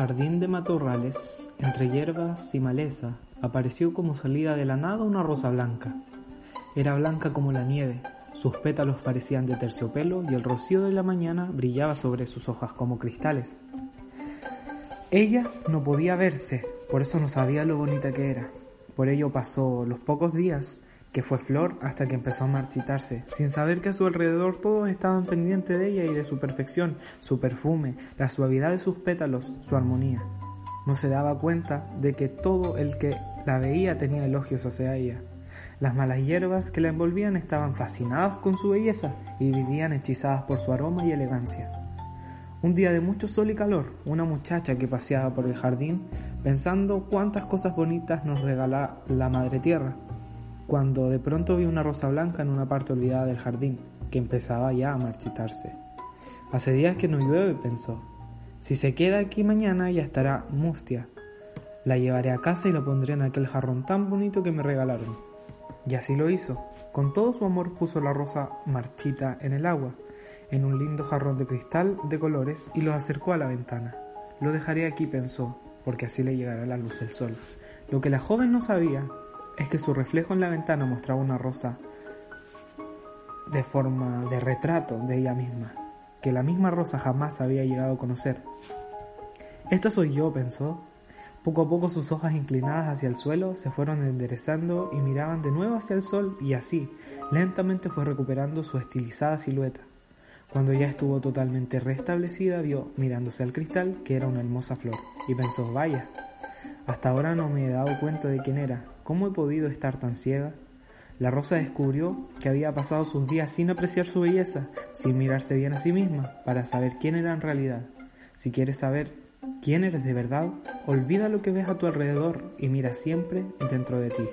jardín de matorrales, entre hierbas y maleza, apareció como salida de la nada una rosa blanca. Era blanca como la nieve, sus pétalos parecían de terciopelo y el rocío de la mañana brillaba sobre sus hojas como cristales. Ella no podía verse, por eso no sabía lo bonita que era. Por ello pasó los pocos días que fue flor hasta que empezó a marchitarse, sin saber que a su alrededor todos estaban pendientes de ella y de su perfección, su perfume, la suavidad de sus pétalos, su armonía. No se daba cuenta de que todo el que la veía tenía elogios hacia ella. Las malas hierbas que la envolvían estaban fascinadas con su belleza y vivían hechizadas por su aroma y elegancia. Un día de mucho sol y calor, una muchacha que paseaba por el jardín pensando cuántas cosas bonitas nos regala la Madre Tierra, cuando de pronto vi una rosa blanca en una parte olvidada del jardín, que empezaba ya a marchitarse. Hace días que no llueve, pensó. Si se queda aquí mañana ya estará mustia. La llevaré a casa y la pondré en aquel jarrón tan bonito que me regalaron. Y así lo hizo. Con todo su amor puso la rosa marchita en el agua, en un lindo jarrón de cristal de colores y lo acercó a la ventana. Lo dejaré aquí, pensó, porque así le llegará la luz del sol. Lo que la joven no sabía es que su reflejo en la ventana mostraba una rosa de forma de retrato de ella misma, que la misma rosa jamás había llegado a conocer. Esta soy yo, pensó. Poco a poco sus hojas inclinadas hacia el suelo se fueron enderezando y miraban de nuevo hacia el sol y así, lentamente fue recuperando su estilizada silueta. Cuando ya estuvo totalmente restablecida, vio, mirándose al cristal, que era una hermosa flor, y pensó, vaya, hasta ahora no me he dado cuenta de quién era, ¿Cómo he podido estar tan ciega? La rosa descubrió que había pasado sus días sin apreciar su belleza, sin mirarse bien a sí misma, para saber quién era en realidad. Si quieres saber quién eres de verdad, olvida lo que ves a tu alrededor y mira siempre dentro de ti.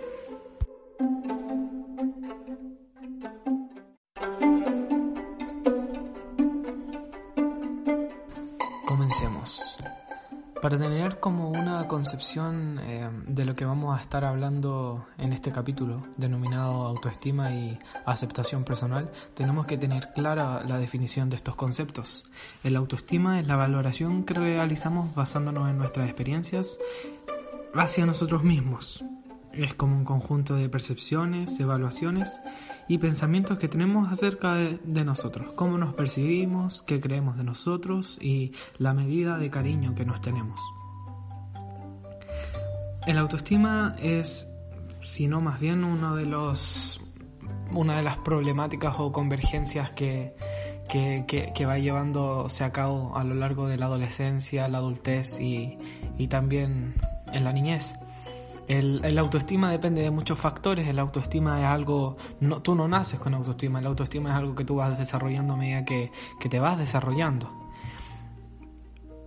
Para tener como una concepción eh, de lo que vamos a estar hablando en este capítulo, denominado autoestima y aceptación personal, tenemos que tener clara la definición de estos conceptos. El autoestima es la valoración que realizamos basándonos en nuestras experiencias hacia nosotros mismos, es como un conjunto de percepciones, evaluaciones y pensamientos que tenemos acerca de, nosotros, cómo nos percibimos, qué creemos de nosotros y la medida de cariño que nos tenemos. El autoestima es, si no más bien, una de las problemáticas o convergencias que, que, que, va llevándose a cabo a lo largo de la adolescencia, la adultez y, y también en la niñez. El, autoestima depende de muchos factores. El autoestima es algo, no, tú no naces con autoestima, el autoestima es algo que tú vas desarrollando a medida que, te vas desarrollando.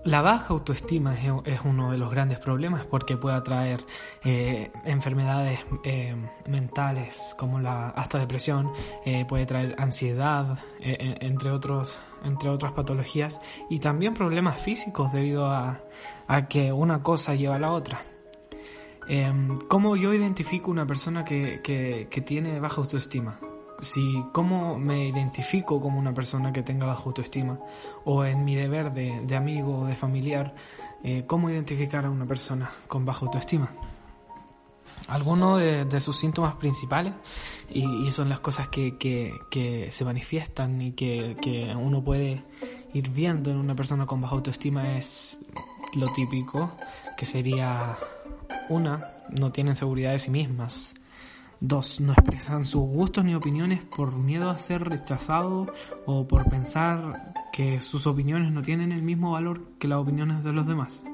La baja autoestima es, uno de los grandes problemas porque puede atraer eh, enfermedades eh, mentales como la hasta depresión, eh, puede traer ansiedad, entre, otros, entre otras patologías y también problemas físicos debido a, a que una cosa lleva a la otra. Em, ¿Cómo yo identifico una persona que, que, tiene baja autoestima? Si, ¿Cómo me identifico como una persona que tenga baja autoestima? O en mi deber de, de amigo o de familiar, eh, ¿cómo identificar a una persona con baja autoestima? Algunos de, sus síntomas principales, y, son las cosas que, que, que se manifiestan y que, que uno puede ir viendo en una persona con baja autoestima, es lo típico, que sería una, no tienen seguridad de sí mismas. Dos, no expresan sus gustos ni opiniones por miedo a ser rechazado o por pensar que sus opiniones no tienen el mismo valor que las opiniones de los demás.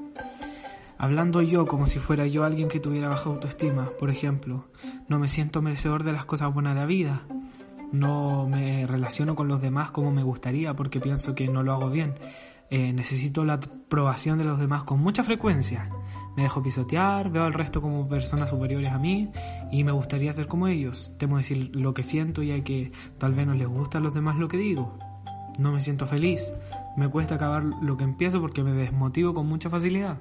Hablando yo como si fuera yo alguien que tuviera baja autoestima, por ejemplo, no me siento merecedor de las cosas buenas de la vida, no me relaciono con los demás como me gustaría porque pienso que no lo hago bien, eh, necesito la aprobación de los demás con mucha frecuencia, me dejo pisotear, veo al resto como personas superiores a mí y me gustaría ser como ellos. Temo decir lo que siento ya que tal vez no les gusta a los demás lo que digo. No me siento feliz. Me cuesta acabar lo que empiezo porque me desmotivo con mucha facilidad.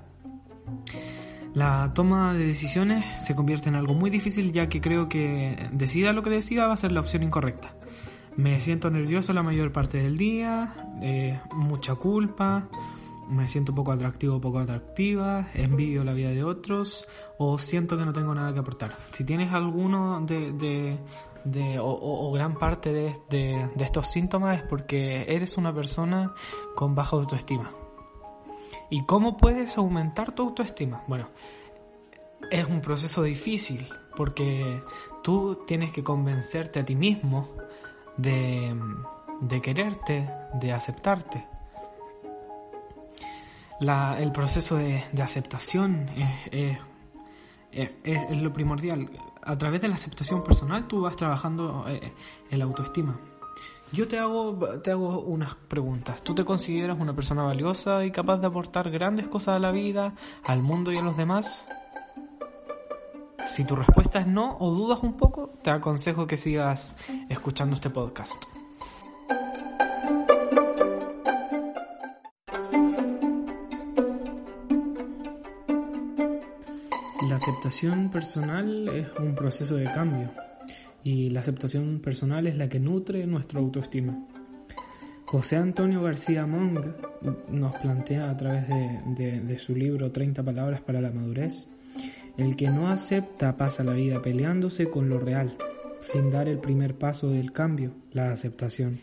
La toma de decisiones se convierte en algo muy difícil ya que creo que decida lo que decida va a ser la opción incorrecta. Me siento nervioso la mayor parte del día, eh, mucha culpa, me siento poco atractivo o poco atractiva, envidio la vida de otros o siento que no tengo nada que aportar. Si tienes alguno de, de, o, gran parte de, de estos síntomas es porque eres una persona con baja autoestima. ¿Y cómo puedes aumentar tu autoestima? Bueno, es un proceso difícil porque tú tienes que convencerte a ti mismo de, de quererte, de aceptarte. La, el proceso de, aceptación es, es, es, lo primordial. A través de la aceptación personal tú vas trabajando eh, la autoestima. Yo te hago, te hago unas preguntas. ¿Tú te consideras una persona valiosa y capaz de aportar grandes cosas a la vida, al mundo y a los demás? Si tu respuesta es no o dudas un poco, te aconsejo que sigas escuchando este podcast. Aceptación personal es un proceso de cambio y la aceptación personal es la que nutre nuestra autoestima. José Antonio García Mong nos plantea a través de, de su libro 30 palabras para la madurez el que no acepta pasa la vida peleándose con lo real, sin dar el primer paso del cambio, la aceptación.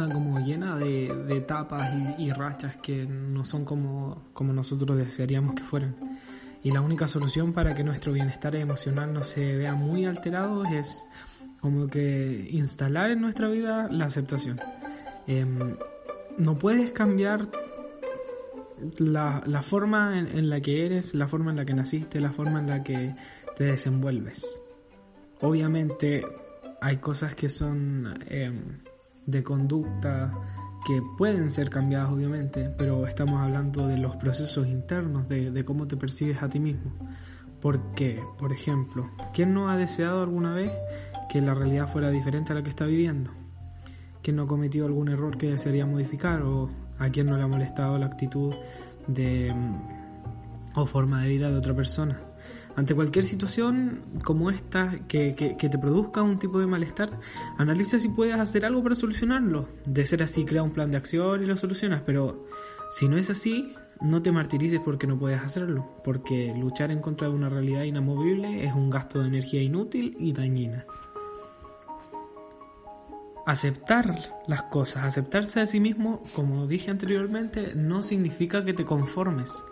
Está como llena de, etapas y, rachas que no son como, como nosotros desearíamos que fueran. Y la única solución para que nuestro bienestar emocional no se vea muy alterado es como que instalar en nuestra vida la aceptación. Em, no puedes cambiar la, la forma en, la que eres, la forma en la que naciste, la forma en la que te desenvuelves. Obviamente hay cosas que son em, de conducta que pueden ser cambiadas obviamente, pero estamos hablando de los procesos internos, de, cómo te percibes a ti mismo. Porque, por ejemplo, ¿quién no ha deseado alguna vez que la realidad fuera diferente a la que está viviendo, que no cometió algún error que desearía modificar o a quien no le ha molestado la actitud de mm, o forma de vida de otra persona. Ante cualquier situación como esta que, que, te produzca un tipo de malestar, analiza si puedes hacer algo para solucionarlo. De ser así, crea un plan de acción y lo solucionas, pero si no es así, no te martirices porque no puedes hacerlo, porque luchar en contra de una realidad inamovible es un gasto de energía inútil y dañina aceptar las cosas, aceptarse a sí mismo, como dije anteriormente, no significa que te conformes.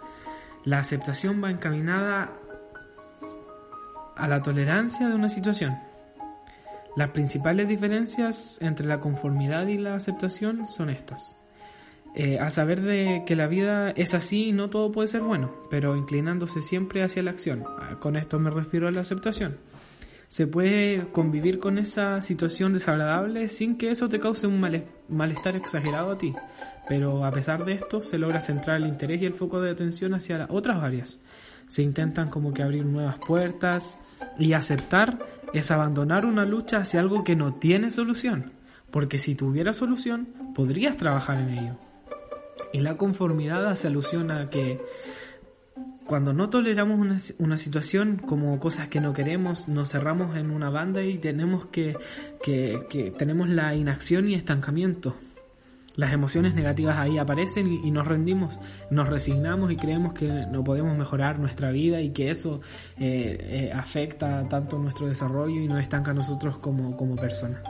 La aceptación va encaminada a la tolerancia de una situación. Las principales diferencias entre la conformidad y la aceptación son estas. Eh, a saber de que la vida es así y no todo puede ser bueno, pero inclinándose siempre hacia la acción. Con esto me refiero a la aceptación se puede convivir con esa situación desagradable sin que eso te cause un malestar exagerado a ti. Pero a pesar de esto, se logra centrar el interés y el foco de atención hacia otras áreas. Se intentan como que abrir nuevas puertas y aceptar es abandonar una lucha hacia algo que no tiene solución. Porque si tuviera solución, podrías trabajar en ello. Y la conformidad hace alusión a que cuando no toleramos una, situación como cosas que no queremos, nos cerramos en una banda y tenemos que, que, que tenemos la inacción y estancamiento. Las emociones negativas ahí aparecen y, nos rendimos, nos resignamos y creemos que no podemos mejorar nuestra vida y que eso eh, eh, afecta tanto nuestro desarrollo y nos estanca a nosotros como, como personas.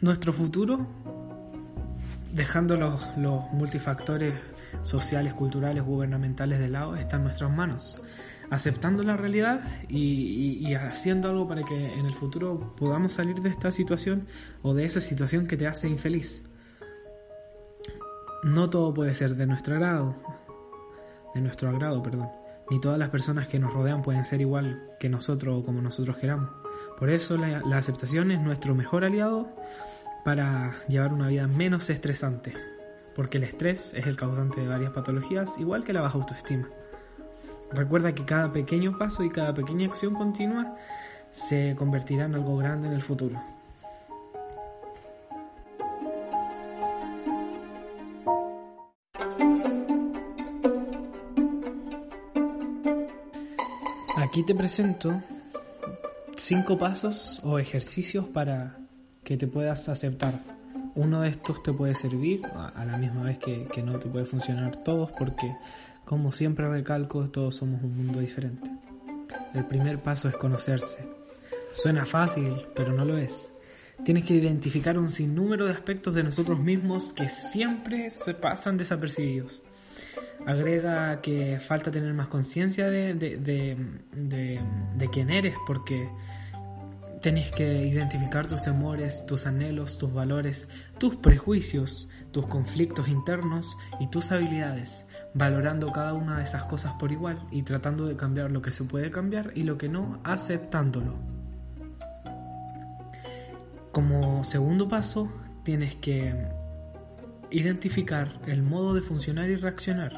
Nuestro futuro, dejando los, los multifactores sociales, culturales, gubernamentales de lado está en nuestras manos. Aceptando la realidad y, haciendo algo para que en el futuro podamos salir de esta situación o de esa situación que te hace infeliz. No todo puede ser de nuestro agrado, de nuestro agrado, perdón. Ni todas las personas que nos rodean pueden ser igual que nosotros o como nosotros queramos. Por eso la aceptación es nuestro mejor aliado para llevar una vida menos estresante porque el estrés es el causante de varias patologías, igual que la baja autoestima. Recuerda que cada pequeño paso y cada pequeña acción continua se convertirá en algo grande en el futuro. Aquí te presento cinco pasos o ejercicios para que te puedas aceptar. Uno de estos te puede servir a la misma vez que, que no te puede funcionar todos porque como siempre recalco todos somos un mundo diferente. El primer paso es conocerse. Suena fácil, pero no lo es. Tienes que identificar un sinnúmero de aspectos de nosotros mismos que siempre se pasan desapercibidos. Agrega que falta tener más conciencia de, de, quién eres, porque tienes que identificar tus temores, tus anhelos, tus valores, tus prejuicios, tus conflictos internos y tus habilidades, valorando cada una de esas cosas por igual y tratando de cambiar lo que se puede cambiar y lo que no, aceptándolo. Como segundo paso, tienes que identificar el modo de funcionar y reaccionar.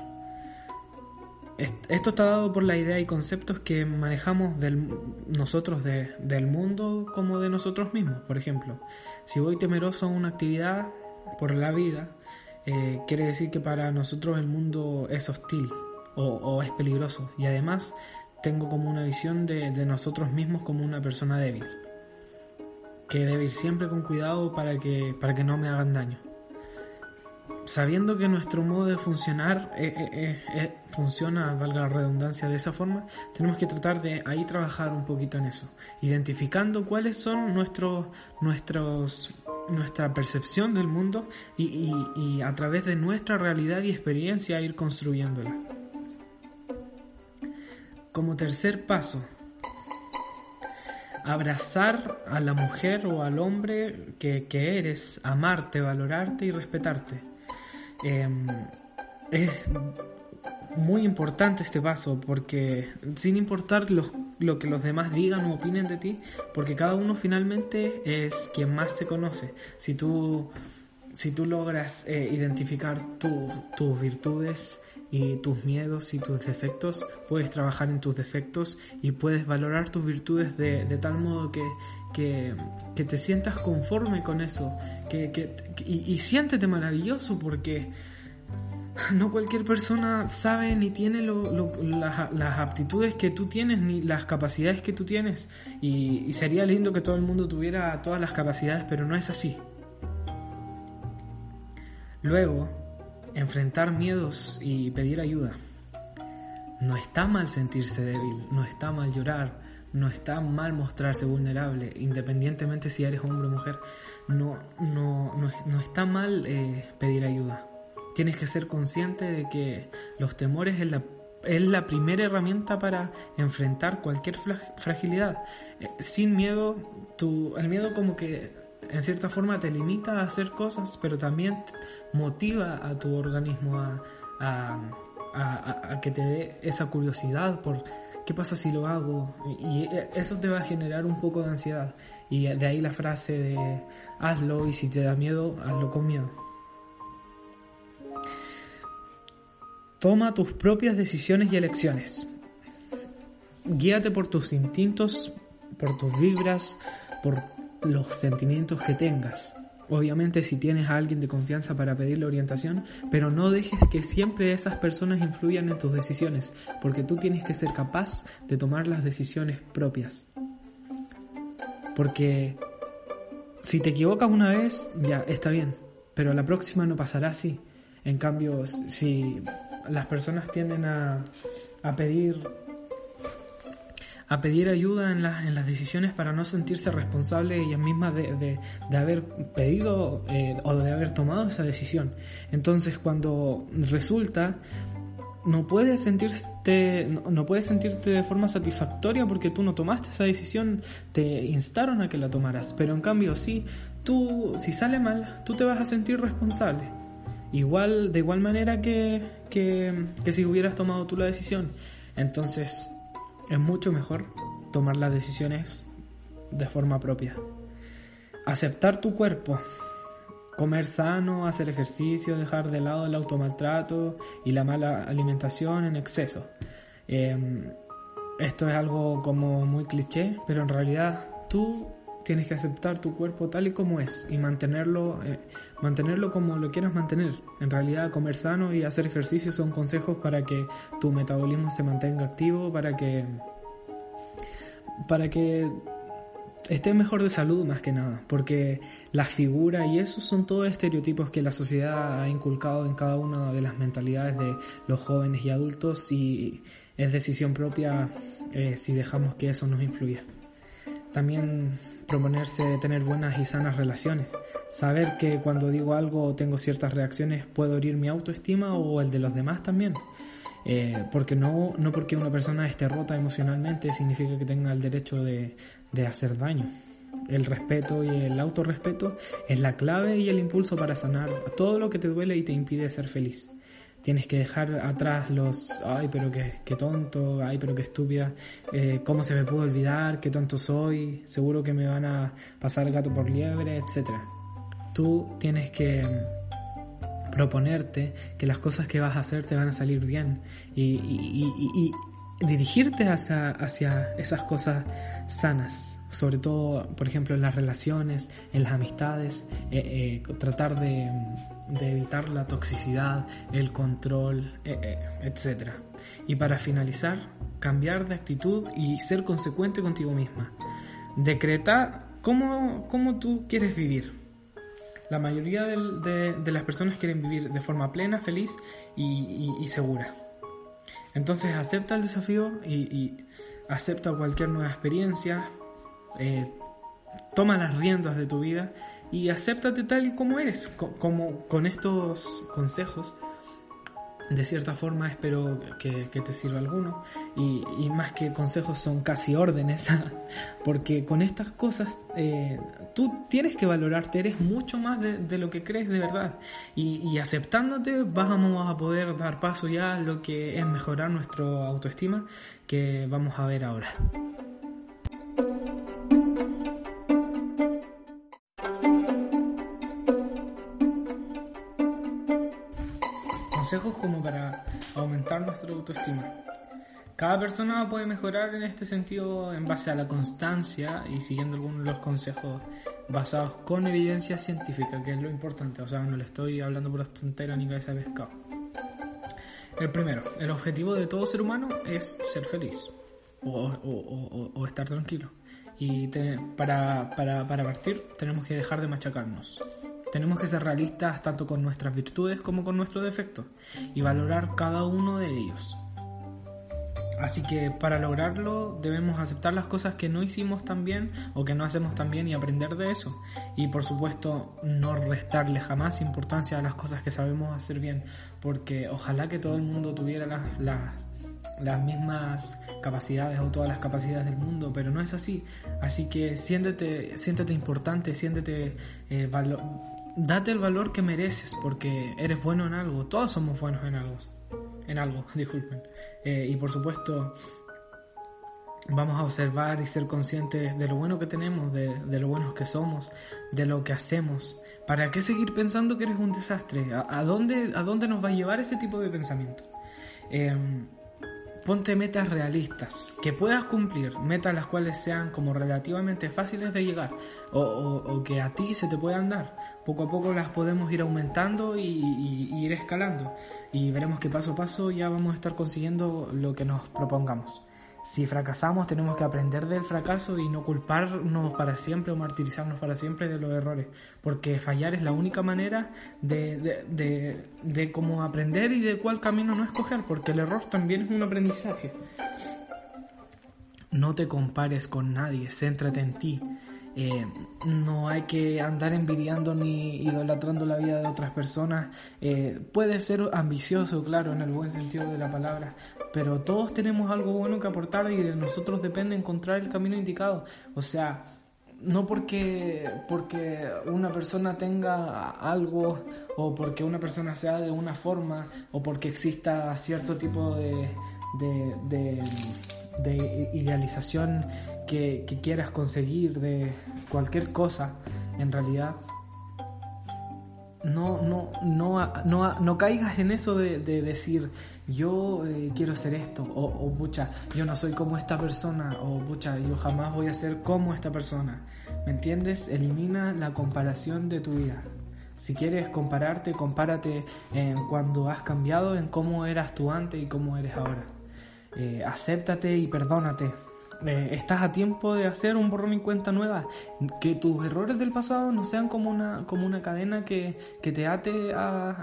Esto está dado por la idea y conceptos que manejamos del, nosotros del mundo como de nosotros mismos. Por ejemplo, si voy temeroso a una actividad por la vida, eh, quiere decir que para nosotros el mundo es hostil o, es peligroso. Y además tengo como una visión de, de nosotros mismos como una persona débil. Que debe ir siempre con cuidado para que, para que no me hagan daño sabiendo que nuestro modo de funcionar eh, eh, eh, funciona, valga la redundancia, de esa forma, tenemos que tratar de ahí trabajar un poquito en eso, identificando cuáles son nuestros, nuestros, nuestra percepción del mundo y, y a través de nuestra realidad y experiencia ir construyéndola. Como tercer paso, abrazar a la mujer o al hombre que, que, eres, amarte, valorarte y respetarte. Em, es muy importante este paso porque sin importar lo que los demás digan o opinen de ti, porque cada uno finalmente es quien más se conoce. Si tú, si tú logras eh, identificar tus virtudes y tus miedos y tus defectos, puedes trabajar en tus defectos y puedes valorar tus virtudes de, tal modo que, que, te sientas conforme con eso que, y, siéntete maravilloso porque no cualquier persona sabe ni tiene las, aptitudes que tú tienes ni las capacidades que tú tienes y, sería lindo que todo el mundo tuviera todas las capacidades pero no es así. Luego, enfrentar miedos y pedir ayuda. No está mal sentirse débil, no está mal llorar, no está mal mostrarse vulnerable, independientemente si eres hombre o mujer. No, no, no, está mal eh, pedir ayuda. Tienes que ser consciente de que los temores es la, es la primera herramienta para enfrentar cualquier fragilidad. Eh, sin miedo, tu, el miedo como que en cierta forma te limita a hacer cosas, pero también motiva a tu organismo a, a, que te dé esa curiosidad por qué pasa si lo hago. Y eso te va a generar un poco de ansiedad. Y de ahí la frase de hazlo y si te da miedo, hazlo con miedo. Toma tus propias decisiones y elecciones. Guíate por tus instintos, por tus vibras, por los sentimientos que tengas. Obviamente si tienes a alguien de confianza para pedirle orientación, pero no dejes que siempre esas personas influyan en tus decisiones, porque tú tienes que ser capaz de tomar las decisiones propias. Porque si te equivocas una vez, ya está bien, pero la próxima no pasará así. En cambio, si las personas tienden a, a pedir a pedir ayuda en, en las decisiones para no sentirse responsable ellas mismas de, haber pedido eh, o de haber tomado esa decisión. Entonces cuando resulta no puedes sentirte no, puedes sentirte de forma satisfactoria porque tú no tomaste esa decisión te instaron a que la tomaras pero en cambio si tú si sale mal tú te vas a sentir responsable igual de igual manera que, que, que si hubieras tomado tú la decisión entonces es mucho mejor tomar las decisiones de forma propia. Aceptar tu cuerpo, comer sano, hacer ejercicio, dejar de lado el automaltrato y la mala alimentación en exceso. Em, esto es algo como muy cliché, pero en realidad tú tienes que aceptar tu cuerpo tal y como es y mantenerlo, eh, mantenerlo como lo quieras mantener. En realidad comer sano y hacer ejercicio son consejos para que tu metabolismo se mantenga activo, para que para que esté mejor de salud más que nada, porque la figura y eso son todos estereotipos que la sociedad ha inculcado en cada una de las mentalidades de los jóvenes y adultos y es decisión propia eh, si dejamos que eso nos influya. También proponerse tener buenas y sanas relaciones, saber que cuando digo algo o tengo ciertas reacciones puedo herir mi autoestima o el de los demás también. Eh, porque no, no porque una persona esté rota emocionalmente significa que tenga el derecho de, de hacer daño. El respeto y el autorrespeto es la clave y el impulso para sanar todo lo que te duele y te impide ser feliz. Tienes que dejar atrás los, ay, pero qué, qué tonto, ay, pero qué estúpida, eh, cómo se me pudo olvidar, qué tonto soy, seguro que me van a pasar el gato por liebre, etc. Tú tienes que proponerte que las cosas que vas a hacer te van a salir bien y, dirigirte hacia, hacia esas cosas sanas, sobre todo, por ejemplo, en las relaciones, en las amistades, eh, eh, tratar de, evitar la toxicidad, el control, eh, etc. Y para finalizar, cambiar de actitud y ser consecuente contigo misma. Decreta cómo, cómo tú quieres vivir la mayoría de, las personas quieren vivir de forma plena, feliz y, segura. Entonces acepta el desafío y, acepta cualquier nueva experiencia, eh, toma las riendas de tu vida y acéptate tal y como eres, como con estos consejos de cierta forma espero que, te sirva alguno. Y, más que consejos son casi órdenes porque con estas cosas eh, tú tienes que valorarte eres mucho más de, lo que crees de verdad. Y, aceptándote vamos a poder dar paso ya a lo que es mejorar nuestra autoestima que vamos a ver ahora consejos como para aumentar nuestra autoestima. Cada persona puede mejorar en este sentido en base a la constancia y siguiendo algunos de los consejos basados con evidencia científica, que es lo importante. O sea, no le estoy hablando por las tonteras ni cabeza de pescado. El primero, el objetivo de todo ser humano es ser feliz o, estar tranquilo. Y para, para, para partir tenemos que dejar de machacarnos. Tenemos que ser realistas tanto con nuestras virtudes como con nuestros defectos y valorar cada uno de ellos. Así que para lograrlo debemos aceptar las cosas que no hicimos tan bien o que no hacemos tan bien y aprender de eso. Y por supuesto no restarle jamás importancia a las cosas que sabemos hacer bien, porque ojalá que todo el mundo tuviera las, las, mismas capacidades o todas las capacidades del mundo, pero no es así. Así que siéntete, siéntete importante, siéntete eh, date el valor que mereces porque eres bueno en algo. Todos somos buenos en algo. En algo, disculpen. Eh, y por supuesto, vamos a observar y ser conscientes de lo bueno que tenemos, de, lo buenos que somos, de lo que hacemos. ¿Para qué seguir pensando que eres un desastre? ¿A, dónde, a dónde nos va a llevar ese tipo de pensamiento? Em, ponte metas realistas, que puedas cumplir, metas las cuales sean como relativamente fáciles de llegar o, que a ti se te puedan dar poco a poco las podemos ir aumentando y, ir escalando y veremos que paso a paso ya vamos a estar consiguiendo lo que nos propongamos. Si fracasamos tenemos que aprender del fracaso y no culparnos para siempre o martirizarnos para siempre de los errores, porque fallar es la única manera de, de, de cómo aprender y de cuál camino no escoger, porque el error también es un aprendizaje. No te compares con nadie, céntrate en ti. Eh, no hay que andar envidiando ni idolatrando la vida de otras personas. Eh, puede ser ambicioso, claro, en el buen sentido de la palabra, pero todos tenemos algo bueno que aportar y de nosotros depende encontrar el camino indicado. O sea, no porque, porque una persona tenga algo o porque una persona sea de una forma o porque exista cierto tipo de, de, de idealización que, quieras conseguir, de cualquier cosa, en realidad, no, no, no, no, no caigas en eso de, decir yo eh, quiero ser esto, o, o pucha, yo no soy como esta persona, o pucha, yo jamás voy a ser como esta persona. ¿Me entiendes? Elimina la comparación de tu vida. Si quieres compararte, compárate en cuando has cambiado, en cómo eras tú antes y cómo eres ahora. Eh, acéptate y perdónate eh, estás a tiempo de hacer un borrón y cuenta nueva. Que tus errores del pasado no sean como una, como una cadena que, que te ate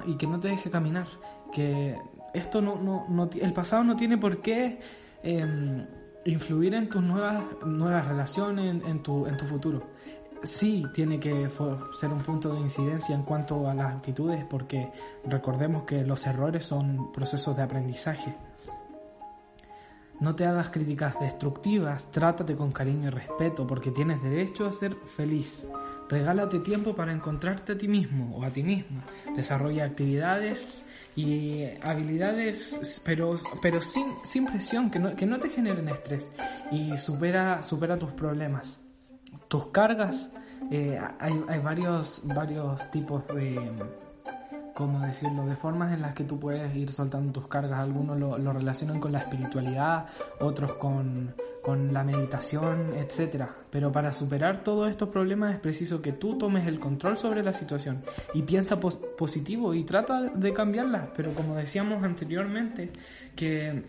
y que no te deje caminar. Que esto no, no, no el pasado no tiene por qué em, influir en tus nuevas, nuevas relaciones, en, tu, en tu futuro. Sí tiene que ser un punto de incidencia en cuanto a las actitudes, porque recordemos que los errores son procesos de aprendizaje. No te hagas críticas destructivas, trátate con cariño y respeto porque tienes derecho a ser feliz. Regálate tiempo para encontrarte a ti mismo o a ti misma. Desarrolla actividades y habilidades, pero, pero sin, sin presión, que no, que no te generen estrés. Y supera, supera tus problemas. Tus cargas, eh, hay, hay varios, varios tipos de ¿cómo decirlo? De formas en las que tú puedes ir soltando tus cargas. Algunos lo, relacionan con la espiritualidad, otros con, la meditación, etc. Pero para superar todos estos problemas es preciso que tú tomes el control sobre la situación y piensa positivo y trata de cambiarlas. Pero como decíamos anteriormente, que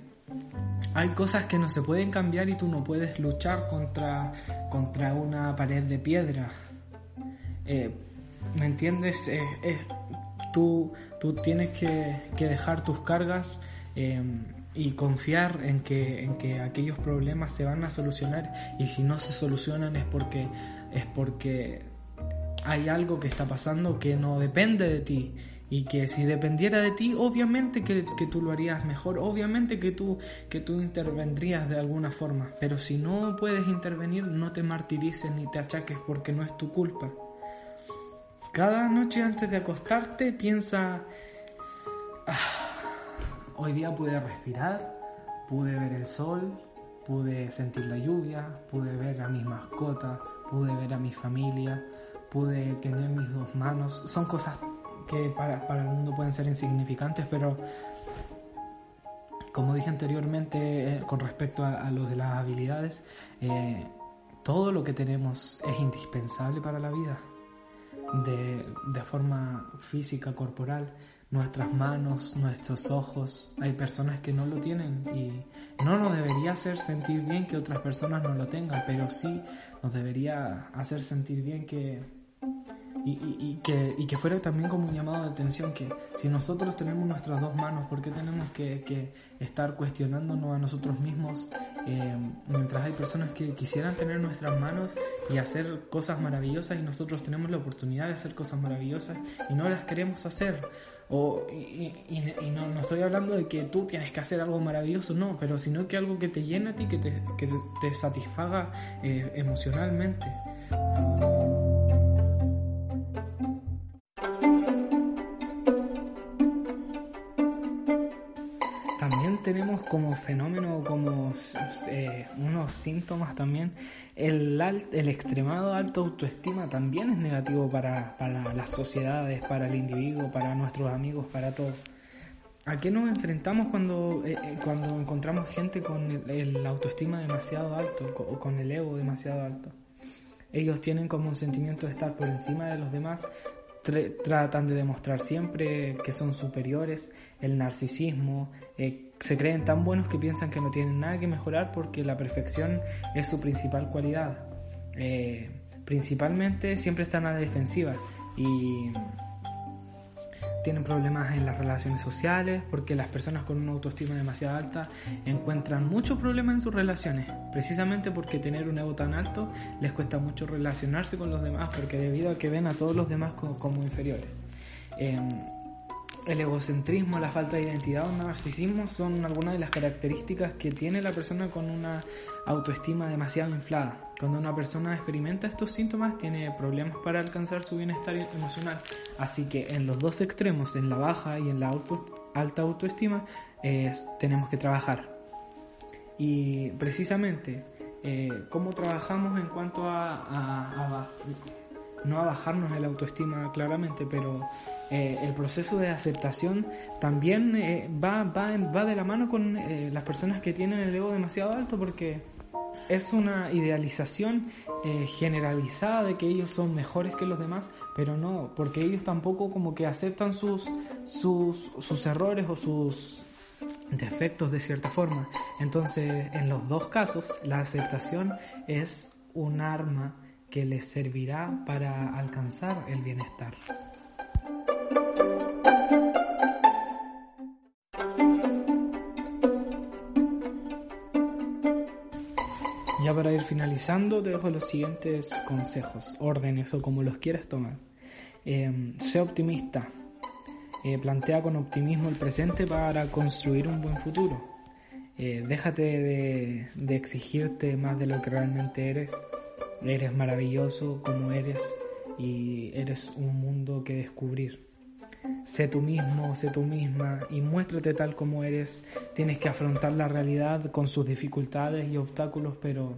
hay cosas que no se pueden cambiar y tú no puedes luchar contra, contra una pared de piedra. Eh, ¿Me entiendes? es tú, tú tienes que, dejar tus cargas em, y confiar en que, en que aquellos problemas se van a solucionar. Y si no se solucionan es porque, es porque hay algo que está pasando que no depende de ti. Y que si dependiera de ti, obviamente que, que, tú lo harías mejor, obviamente que tú, que tú intervendrías de alguna forma, pero si no puedes intervenir, no te martirices ni te achaques porque no es tu culpa. Cada noche antes de acostarte piensa, ah, hoy día pude respirar, pude ver el sol, pude sentir la lluvia, pude ver a mis mascotas, pude ver a mi familia, pude tener mis dos manos. Son cosas que para, el mundo pueden ser insignificantes, pero como dije anteriormente eh, con respecto a, lo de las habilidades, eh, todo lo que tenemos es indispensable para la vida de, forma física, corporal, nuestras manos, nuestros ojos. Hay personas que no lo tienen y no nos debería hacer sentir bien que otras personas no lo tengan, pero sí nos debería hacer sentir bien que y, que, y que fuera también como un llamado de atención que si nosotros tenemos nuestras dos manos, ¿por qué tenemos que, estar cuestionándonos a nosotros mismos eh, mientras hay personas que quisieran tener nuestras manos y hacer cosas maravillosas y nosotros tenemos la oportunidad de hacer cosas maravillosas y no las queremos hacer? O, y, no, no, estoy hablando de que tú tienes que hacer algo maravilloso, no, pero sino que algo que te llene a ti, que te, que te satisfaga eh, emocionalmente. Tenemos como fenómeno, como eh, unos síntomas también, el, el extremado alto autoestima también es negativo para, las sociedades, para el individuo, para nuestros amigos, para todos. ¿A qué nos enfrentamos cuando, eh, eh, cuando encontramos gente con el, el, autoestima demasiado alto o con el ego demasiado alto? Ellos tienen como un sentimiento de estar por encima de los demás, tratan de demostrar siempre que son superiores, el narcisismo, eh, se creen tan buenos que piensan que no tienen nada que mejorar porque la perfección es su principal cualidad. Eh, principalmente siempre están a la defensiva y tienen problemas en las relaciones sociales, porque las personas con una autoestima demasiado alta encuentran muchos problemas en sus relaciones, precisamente porque tener un ego tan alto les cuesta mucho relacionarse con los demás, porque debido a que ven a todos los demás como, inferiores. Em, el egocentrismo, la falta de identidad o narcisismo son algunas de las características que tiene la persona con una autoestima demasiado inflada. Cuando una persona experimenta estos síntomas tiene problemas para alcanzar su bienestar emocional. Así que en los dos extremos, en la baja y en la alta autoestima, tenemos que trabajar. Y precisamente, eh, ¿cómo trabajamos en cuanto a no a bajarnos el autoestima claramente, pero eh, el proceso de aceptación también eh, va, va, va, de la mano con eh, las personas que tienen el ego demasiado alto porque es una idealización generalizada de que ellos son mejores que los demás, pero no, porque ellos tampoco como que aceptan sus, sus, sus errores o sus defectos de cierta forma. Entonces, en los dos casos, la aceptación es un arma que les servirá para alcanzar el bienestar. Ya para ir finalizando, te dejo los siguientes consejos, órdenes o como los quieras tomar. Eh, sé optimista. Eh, plantea con optimismo el presente para construir un buen futuro. Eh, déjate de exigirte más de lo que realmente eres. Eres maravilloso como eres y eres un mundo que descubrir. Sé tú mismo, sé tú misma y muéstrate tal como eres. Tienes que afrontar la realidad con sus dificultades y obstáculos, pero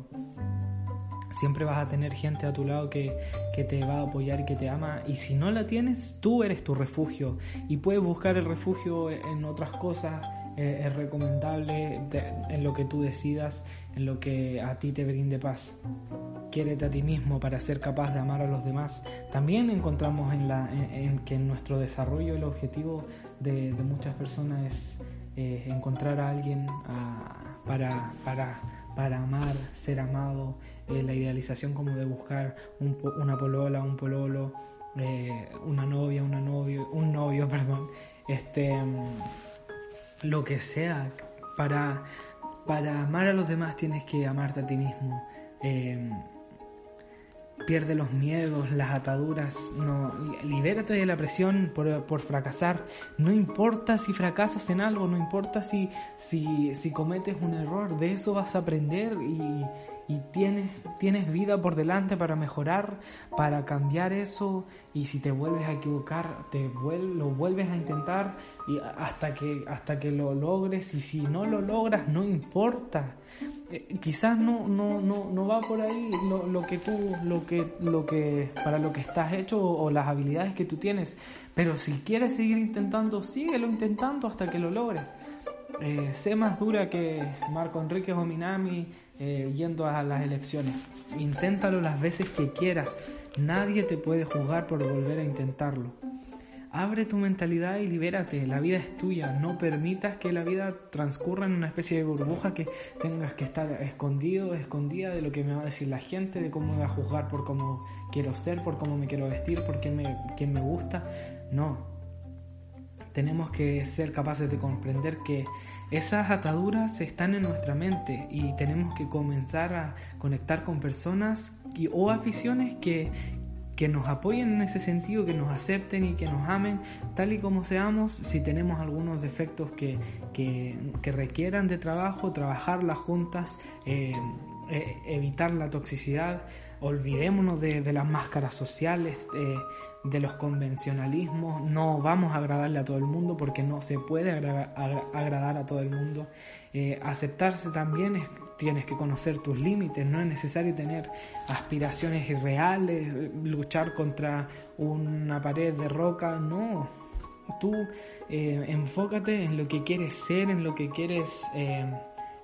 siempre vas a tener gente a tu lado que, te va a apoyar que te ama. Y si no la tienes, tú eres tu refugio. Y puedes buscar el refugio en otras cosas. Eh, es recomendable en lo que tú decidas, en lo que a ti te brinde paz. Quiérete a ti mismo para ser capaz de amar a los demás. También encontramos en, la, en, que en nuestro desarrollo el objetivo de, muchas personas es eh, encontrar a alguien para, para, para amar, ser amado, eh, la idealización como de buscar un, una polola, un pololo, una novia, una novio, un novio, perdón, este, lo que sea, para, para amar a los demás tienes que amarte a ti mismo. Eh, pierde los miedos, las ataduras, no, libérate de la presión por, por, fracasar. No importa si fracasas en algo, no importa si, si, si cometes un error, de eso vas a aprender y, y tienes, tienes vida por delante para mejorar, para cambiar eso y si te vuelves a equivocar, te lo vuelves a intentar y hasta que, hasta que lo logres y si no lo logras no importa. Eh, quizás no, no, no, no va por ahí lo, lo, que tú, lo que, lo que, para lo que estás hecho o, las habilidades que tú tienes, pero si quieres seguir intentando, síguelo intentando hasta que lo logres. Eh, sé más dura que Marco Enrique o Minami eh, yendo a las elecciones. Inténtalo las veces que quieras. Nadie te puede juzgar por volver a intentarlo. Abre tu mentalidad y libérate. La vida es tuya. No permitas que la vida transcurra en una especie de burbuja que tengas que estar escondido, escondida de lo que me va a decir la gente, de cómo me va a juzgar por cómo quiero ser, por cómo me quiero vestir, por quién me, quién me gusta. No. Tenemos que ser capaces de comprender que esas ataduras están en nuestra mente y tenemos que comenzar a conectar con personas y, o aficiones que, que nos apoyen en ese sentido, que nos acepten y que nos amen tal y como seamos. Si tenemos algunos defectos que, que, requieran de trabajo, trabajarlas juntas, eh, eh, evitar la toxicidad, olvidémonos de, las máscaras sociales. De los convencionalismos, no vamos a agradarle a todo el mundo porque no se puede agradar a todo el mundo. Eh, aceptarse también es, tienes que conocer tus límites, no es necesario tener aspiraciones irreales, luchar contra una pared de roca, no. Tú eh, enfócate en lo que quieres ser, en lo que quieres eh,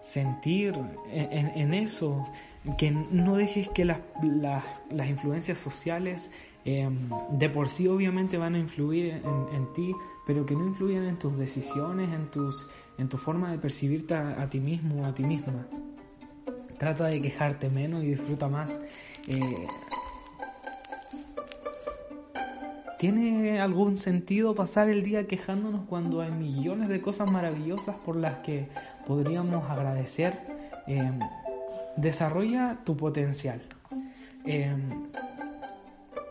sentir, en, eso, que no dejes que las, las influencias sociales Em, de por sí obviamente van a influir en, ti, pero que no influyan en tus decisiones, en, tus, en tu forma de percibirte a, ti mismo o a ti misma. Trata de quejarte menos y disfruta más. Eh, ¿Tiene algún sentido pasar el día quejándonos cuando hay millones de cosas maravillosas por las que podríamos agradecer? Em, desarrolla tu potencial. Em,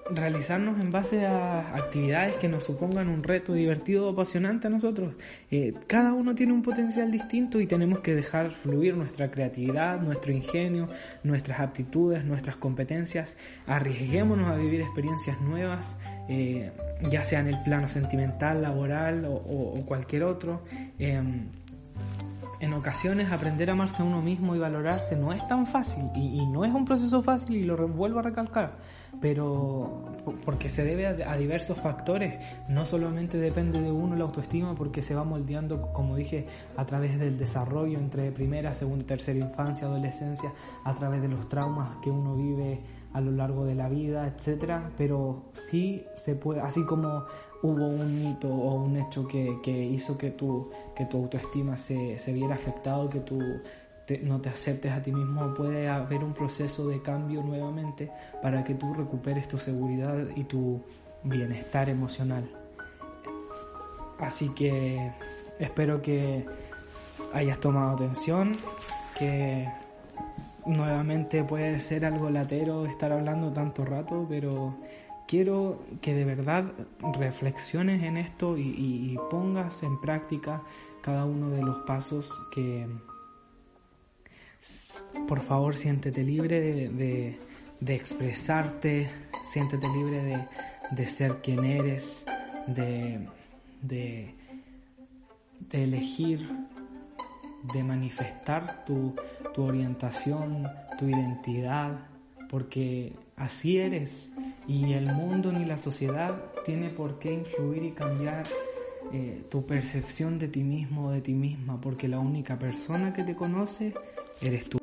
realizarnos en base a actividades que nos supongan un reto divertido o apasionante a nosotros. Eh, cada uno tiene un potencial distinto y tenemos que dejar fluir nuestra creatividad, nuestro ingenio, nuestras aptitudes, nuestras competencias. Arriesguémonos a vivir experiencias nuevas, eh, ya sea en el plano sentimental, laboral o, cualquier otro. Em, en ocasiones aprender a amarse a uno mismo y valorarse no es tan fácil y, no es un proceso fácil y lo vuelvo a recalcar, pero porque se debe a, diversos factores, no solamente depende de uno la autoestima porque se va moldeando, como dije, a través del desarrollo entre primera, segunda, tercera infancia, adolescencia, a través de los traumas que uno vive a lo largo de la vida, etcétera, pero sí se puede, así como hubo un hito o un hecho que, hizo que tu, que tu autoestima se, se viera afectado, que tú no te aceptes a ti mismo, puede haber un proceso de cambio nuevamente para que tú recuperes tu seguridad y tu bienestar emocional. Así que espero que hayas tomado atención, que nuevamente puede ser algo latero estar hablando tanto rato, pero quiero que de verdad reflexiones en esto y, pongas en práctica cada uno de los pasos que, por favor, siéntete libre de, expresarte, siéntete libre de, ser quien eres, de, de elegir de manifestar tu, orientación, tu identidad, porque así eres y el mundo ni la sociedad tiene por qué influir y cambiar eh, tu percepción de ti mismo o de ti misma, porque la única persona que te conoce eres tú.